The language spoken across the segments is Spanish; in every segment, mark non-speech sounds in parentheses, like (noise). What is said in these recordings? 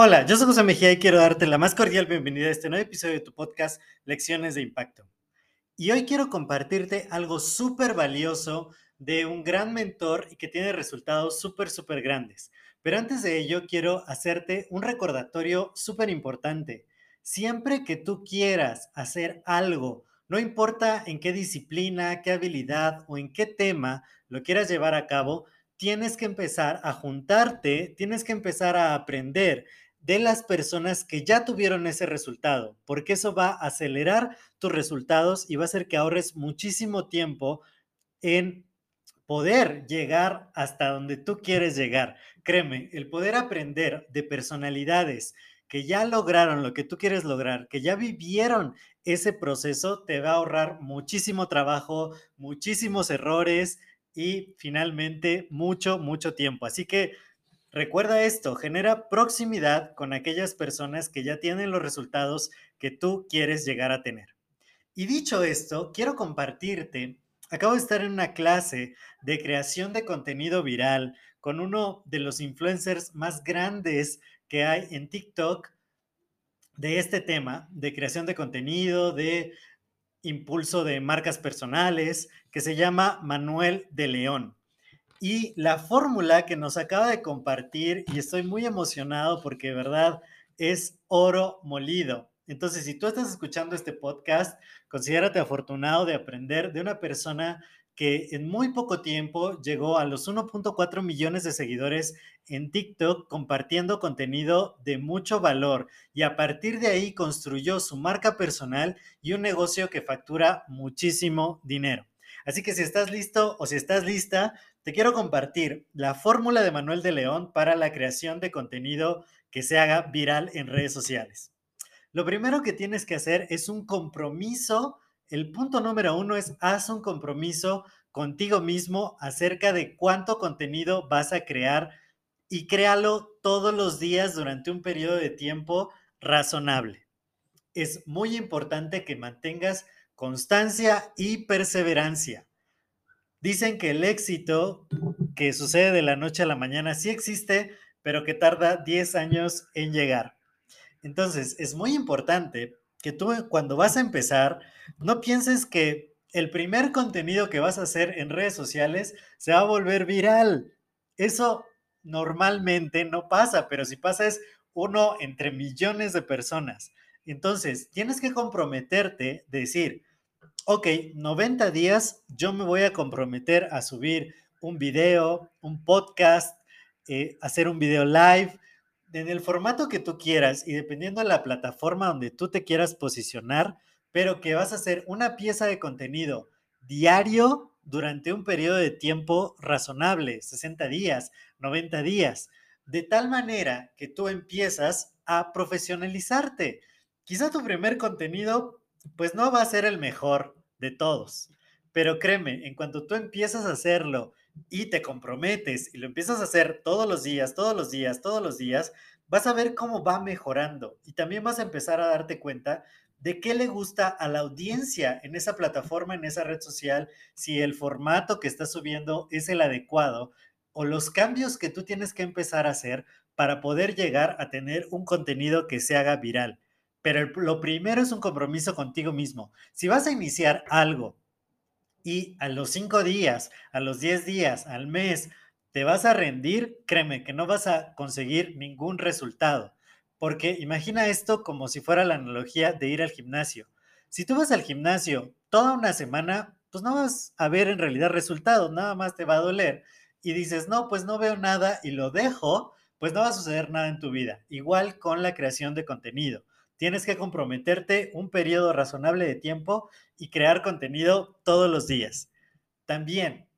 Hola, yo soy José Mejía y quiero darte la más cordial bienvenida a este nuevo episodio de tu podcast Lecciones de Impacto. Y hoy quiero compartirte algo súper valioso de un gran mentor y que tiene resultados súper, súper grandes. Pero antes de ello, quiero hacerte un recordatorio súper importante. Siempre que tú quieras hacer algo, no importa en qué disciplina, qué habilidad o en qué tema lo quieras llevar a cabo, tienes que empezar a juntarte, tienes que empezar a aprender de las personas que ya tuvieron ese resultado, porque eso va a acelerar tus resultados y va a hacer que ahorres muchísimo tiempo en poder llegar hasta donde tú quieres llegar. Créeme, el poder aprender de personalidades que ya lograron lo que tú quieres lograr, que ya vivieron ese proceso, te va a ahorrar muchísimo trabajo, muchísimos errores y finalmente mucho, mucho tiempo. Así que Recuerda esto, genera proximidad con aquellas personas que ya tienen los resultados que tú quieres llegar a tener. Y dicho esto, quiero compartirte, acabo de estar en una clase de creación de contenido viral con uno de los influencers más grandes que hay en TikTok de este tema, de creación de contenido, de impulso de marcas personales, que se llama Manuel de León. Y la fórmula que nos acaba de compartir, y estoy muy emocionado porque de verdad es oro molido. Entonces, si tú estás escuchando este podcast, considérate afortunado de aprender de una persona que en muy poco tiempo llegó a los 1.4 millones de seguidores en TikTok compartiendo contenido de mucho valor y a partir de ahí construyó su marca personal y un negocio que factura muchísimo dinero. Así que si estás listo o si estás lista, te quiero compartir la fórmula de Manuel de León para la creación de contenido que se haga viral en redes sociales. Lo primero que tienes que hacer es un compromiso. El punto número uno es haz un compromiso contigo mismo acerca de cuánto contenido vas a crear y créalo todos los días durante un periodo de tiempo razonable. Es muy importante que mantengas constancia y perseverancia. Dicen que el éxito que sucede de la noche a la mañana sí existe, pero que tarda 10 años en llegar. Entonces, es muy importante que tú cuando vas a empezar, no pienses que el primer contenido que vas a hacer en redes sociales se va a volver viral. Eso normalmente no pasa, pero si pasa es uno entre millones de personas. Entonces, tienes que comprometerte, decir, ok, 90 días yo me voy a comprometer a subir un video, un podcast, eh, hacer un video live, en el formato que tú quieras y dependiendo de la plataforma donde tú te quieras posicionar, pero que vas a hacer una pieza de contenido diario durante un periodo de tiempo razonable, 60 días, 90 días, de tal manera que tú empiezas a profesionalizarte. Quizá tu primer contenido pues no va a ser el mejor de todos, pero créeme, en cuanto tú empiezas a hacerlo y te comprometes y lo empiezas a hacer todos los días, todos los días, todos los días, vas a ver cómo va mejorando y también vas a empezar a darte cuenta de qué le gusta a la audiencia en esa plataforma, en esa red social, si el formato que estás subiendo es el adecuado o los cambios que tú tienes que empezar a hacer para poder llegar a tener un contenido que se haga viral. Pero lo primero es un compromiso contigo mismo. Si vas a iniciar algo y a los cinco días, a los diez días, al mes, te vas a rendir, créeme que no vas a conseguir ningún resultado. Porque imagina esto como si fuera la analogía de ir al gimnasio. Si tú vas al gimnasio toda una semana, pues no vas a ver en realidad resultados, nada más te va a doler. Y dices, no, pues no veo nada y lo dejo, pues no va a suceder nada en tu vida. Igual con la creación de contenido. Tienes que comprometerte un periodo razonable de tiempo y crear contenido todos los días. También,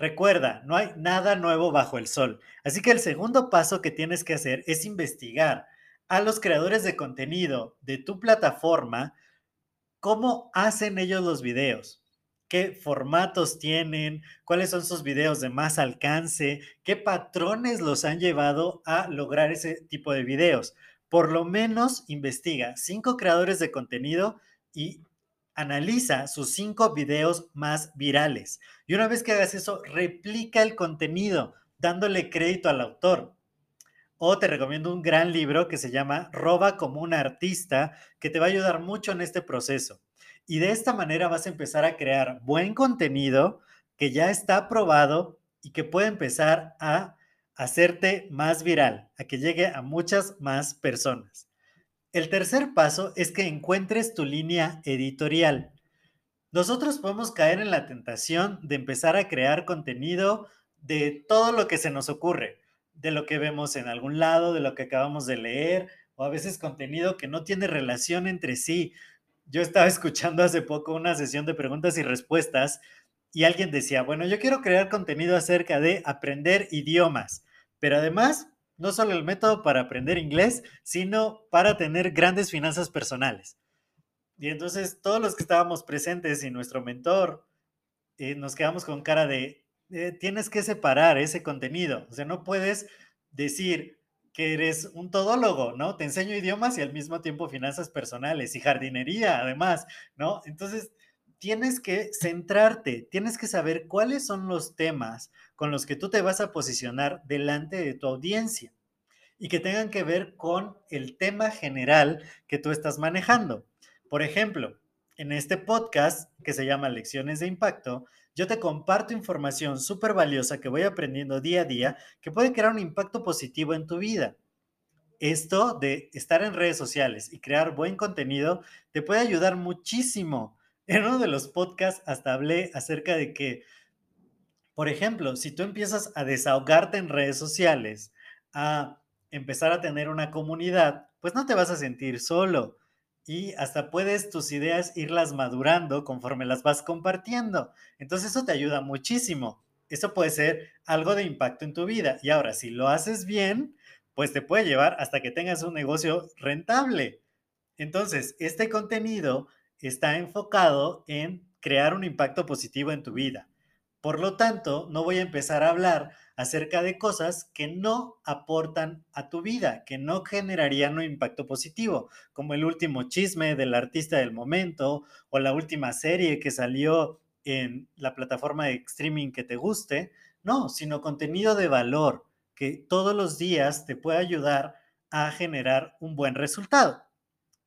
Recuerda, no hay nada nuevo bajo el sol. Así que el segundo paso que tienes que hacer es investigar a los creadores de contenido de tu plataforma, cómo hacen ellos los videos, qué formatos tienen, cuáles son sus videos de más alcance, qué patrones los han llevado a lograr ese tipo de videos. Por lo menos investiga cinco creadores de contenido y analiza sus cinco videos más virales. Y una vez que hagas eso, replica el contenido dándole crédito al autor. O te recomiendo un gran libro que se llama Roba como un artista, que te va a ayudar mucho en este proceso. Y de esta manera vas a empezar a crear buen contenido que ya está probado y que puede empezar a hacerte más viral, a que llegue a muchas más personas. El tercer paso es que encuentres tu línea editorial. Nosotros podemos caer en la tentación de empezar a crear contenido de todo lo que se nos ocurre, de lo que vemos en algún lado, de lo que acabamos de leer, o a veces contenido que no tiene relación entre sí. Yo estaba (laughs) escuchando hace poco una sesión de preguntas y respuestas y alguien decía, bueno, yo quiero crear contenido acerca de aprender idiomas, pero además no solo el método para aprender inglés, sino para tener grandes finanzas personales. Y entonces todos los que estábamos presentes y nuestro mentor, eh, nos quedamos con cara de, eh, tienes que separar ese contenido. O sea, no puedes decir que eres un todólogo, ¿no? Te enseño idiomas y al mismo tiempo finanzas personales y jardinería, además, ¿no? Entonces, tienes que centrarte, tienes que saber cuáles son los temas con los que tú te vas a posicionar delante de tu audiencia y que tengan que ver con el tema general que tú estás manejando. Por ejemplo, en este podcast que se llama Lecciones de Impacto, yo te comparto información súper valiosa que voy aprendiendo día a día que puede crear un impacto positivo en tu vida. Esto de estar en redes sociales y crear buen contenido te puede ayudar muchísimo en uno de los podcasts hasta hablé acerca de que, por ejemplo, si tú empiezas a desahogarte en redes sociales, a empezar a tener una comunidad, pues no te vas a sentir solo y hasta puedes tus ideas irlas madurando conforme las vas compartiendo. Entonces eso te ayuda muchísimo. Eso puede ser algo de impacto en tu vida. Y ahora, si lo haces bien, pues te puede llevar hasta que tengas un negocio rentable. Entonces, este contenido está enfocado en crear un impacto positivo en tu vida. Por lo tanto, no voy a empezar a hablar acerca de cosas que no aportan a tu vida, que no generarían un impacto positivo, como el último chisme del artista del momento o la última serie que salió en la plataforma de streaming que te guste, no, sino contenido de valor que todos los días te puede ayudar a generar un buen resultado.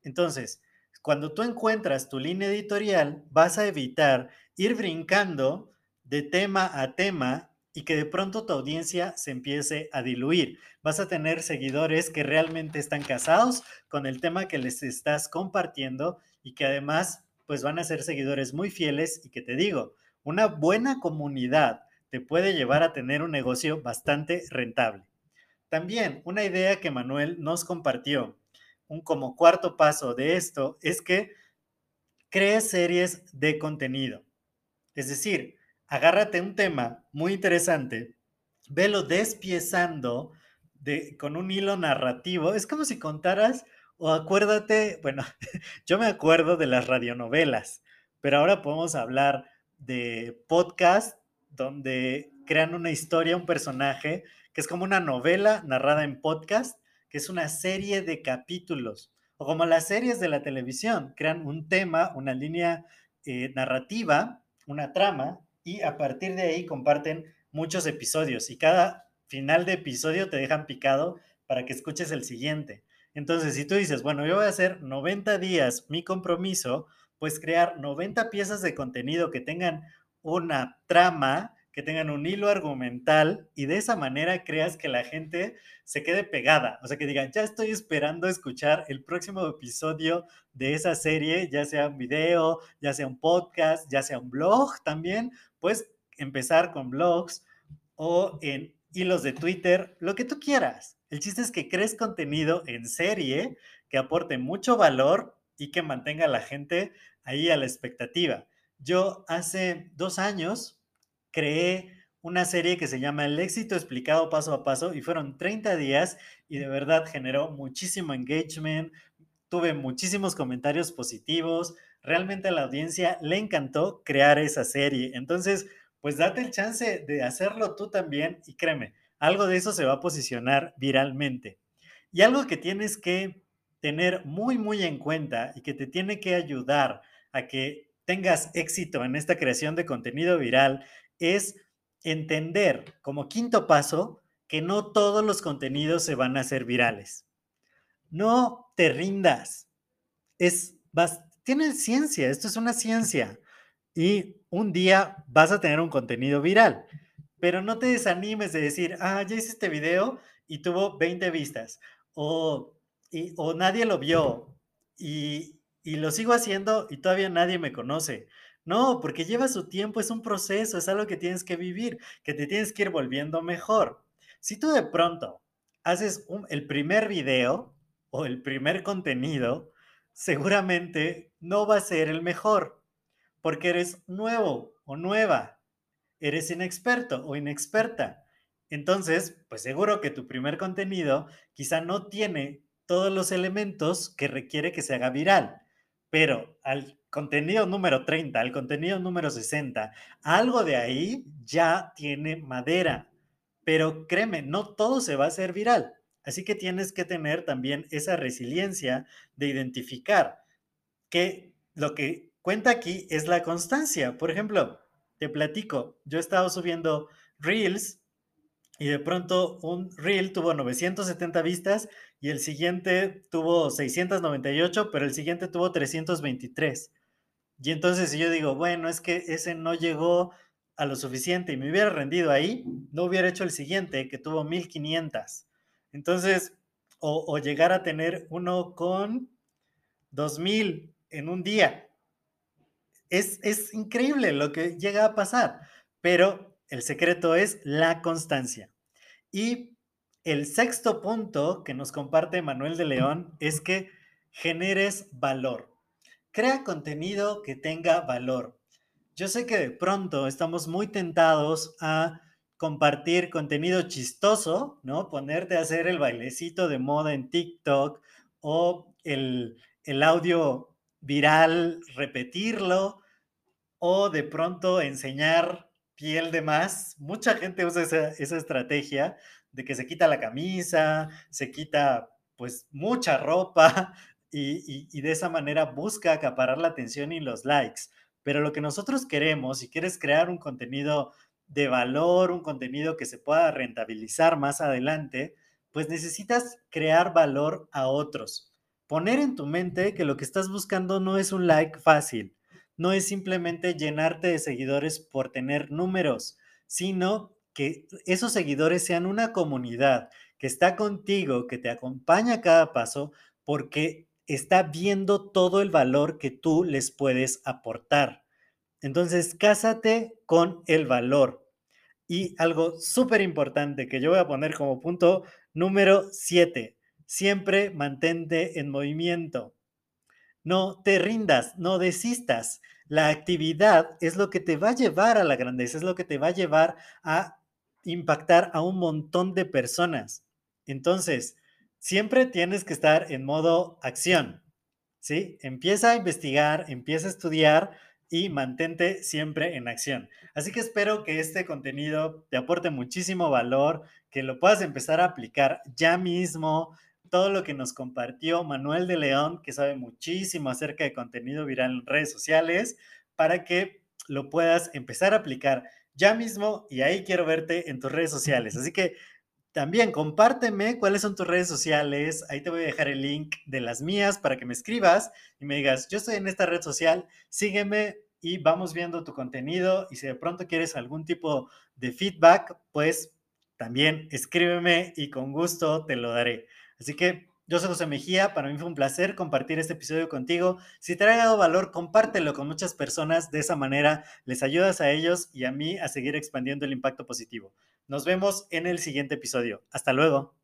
Entonces, cuando tú encuentras tu línea editorial, vas a evitar ir brincando de tema a tema y que de pronto tu audiencia se empiece a diluir. Vas a tener seguidores que realmente están casados con el tema que les estás compartiendo y que además pues van a ser seguidores muy fieles y que te digo, una buena comunidad te puede llevar a tener un negocio bastante rentable. También una idea que Manuel nos compartió un como cuarto paso de esto es que crees series de contenido. Es decir, agárrate un tema muy interesante, velo despiezando de, con un hilo narrativo. Es como si contaras, o acuérdate, bueno, (laughs) yo me acuerdo de las radionovelas, pero ahora podemos hablar de podcast donde crean una historia, un personaje, que es como una novela narrada en podcast que es una serie de capítulos, o como las series de la televisión, crean un tema, una línea eh, narrativa, una trama, y a partir de ahí comparten muchos episodios, y cada final de episodio te dejan picado para que escuches el siguiente. Entonces, si tú dices, bueno, yo voy a hacer 90 días mi compromiso, pues crear 90 piezas de contenido que tengan una trama, que tengan un hilo argumental y de esa manera creas que la gente se quede pegada. O sea, que digan, ya estoy esperando escuchar el próximo episodio de esa serie, ya sea un video, ya sea un podcast, ya sea un blog también. Puedes empezar con blogs o en hilos de Twitter, lo que tú quieras. El chiste es que crees contenido en serie que aporte mucho valor y que mantenga a la gente ahí a la expectativa. Yo hace dos años creé una serie que se llama El éxito explicado paso a paso y fueron 30 días y de verdad generó muchísimo engagement, tuve muchísimos comentarios positivos, realmente a la audiencia le encantó crear esa serie. Entonces, pues date el chance de hacerlo tú también y créeme, algo de eso se va a posicionar viralmente. Y algo que tienes que tener muy, muy en cuenta y que te tiene que ayudar a que tengas éxito en esta creación de contenido viral es entender como quinto paso que no todos los contenidos se van a hacer virales. No te rindas. Es, ciencia, esto es una ciencia. Y un día vas a tener un contenido viral. Pero no te desanimes de decir, ah, ya hice este video y tuvo 20 vistas. O, nadie lo vio. Y lo sigo haciendo y todavía nadie me conoce. No, porque lleva su tiempo, es un proceso, es algo que tienes que vivir, que te tienes que ir volviendo mejor. Si tú de pronto haces el primer video o el primer contenido, seguramente no va a ser el mejor, porque eres nuevo o nueva, eres inexperto o inexperta. Entonces, pues seguro que tu primer contenido quizá no tiene todos los elementos que requiere que se haga viral, pero al contenido número 30, al contenido número 60, algo de ahí ya tiene madera. Pero créeme, no todo se va a hacer viral. Así que tienes que tener también esa resiliencia de identificar que lo que cuenta aquí es la constancia. Por ejemplo, te platico, yo he estado subiendo reels y de pronto un reel tuvo 970 vistas y el siguiente tuvo 698, pero el siguiente tuvo 323. Y entonces si yo digo, bueno, es que ese no llegó a lo suficiente y me hubiera rendido ahí, no hubiera hecho el siguiente que tuvo 1500. Entonces, o, llegar a tener uno con 2000 en un día. Es, es increíble lo que llega a pasar, pero el secreto es la constancia. Y el sexto punto que nos comparte Manuel de León es que generes valor. Crea contenido que tenga valor. Yo sé que de pronto estamos muy tentados a compartir contenido chistoso, ¿no? Ponerte a hacer el bailecito de moda en TikTok o el, audio viral, repetirlo o de pronto enseñar piel de más. Mucha gente usa esa, esa estrategia de que se quita la camisa, se quita pues mucha ropa, y, de esa manera busca acaparar la atención y los likes. Pero lo que nosotros queremos, si quieres crear un contenido de valor, un contenido que se pueda rentabilizar más adelante, pues necesitas crear valor a otros. Poner en tu mente que lo que estás buscando no es un like fácil, no es simplemente llenarte de seguidores por tener números, sino que esos seguidores sean una comunidad que está contigo, que te acompaña a cada paso, porque está viendo todo el valor que tú les puedes aportar. Entonces, cásate con el valor. Y algo súper importante que yo voy a poner como punto número 7, siempre mantente en movimiento. No te rindas, no desistas. La actividad es lo que te va a llevar a la grandeza, es lo que te va a llevar a impactar a un montón de personas. Entonces, siempre tienes que estar en modo acción, ¿sí? Empieza a investigar, empieza a estudiar y mantente siempre en acción. Así que espero que este contenido te aporte muchísimo valor, que lo puedas empezar a aplicar ya mismo. Todo lo que nos compartió Manuel de León, que sabe muchísimo acerca de contenido viral en redes sociales, para que lo puedas empezar a aplicar ya mismo y ahí quiero verte en tus redes sociales. Así que también compárteme cuáles son tus redes sociales. Ahí te voy a dejar el link de las mías para que me escribas y me digas, yo estoy en esta red social, sígueme y vamos viendo tu contenido. Y si de pronto quieres algún tipo de feedback, pues también escríbeme y con gusto te lo daré. Así que yo soy José Mejía, para mí fue un placer compartir este episodio contigo. Si te ha dado valor, compártelo con muchas personas. De esa manera les ayudas a ellos y a mí a seguir expandiendo el impacto positivo. Nos vemos en el siguiente episodio. Hasta luego.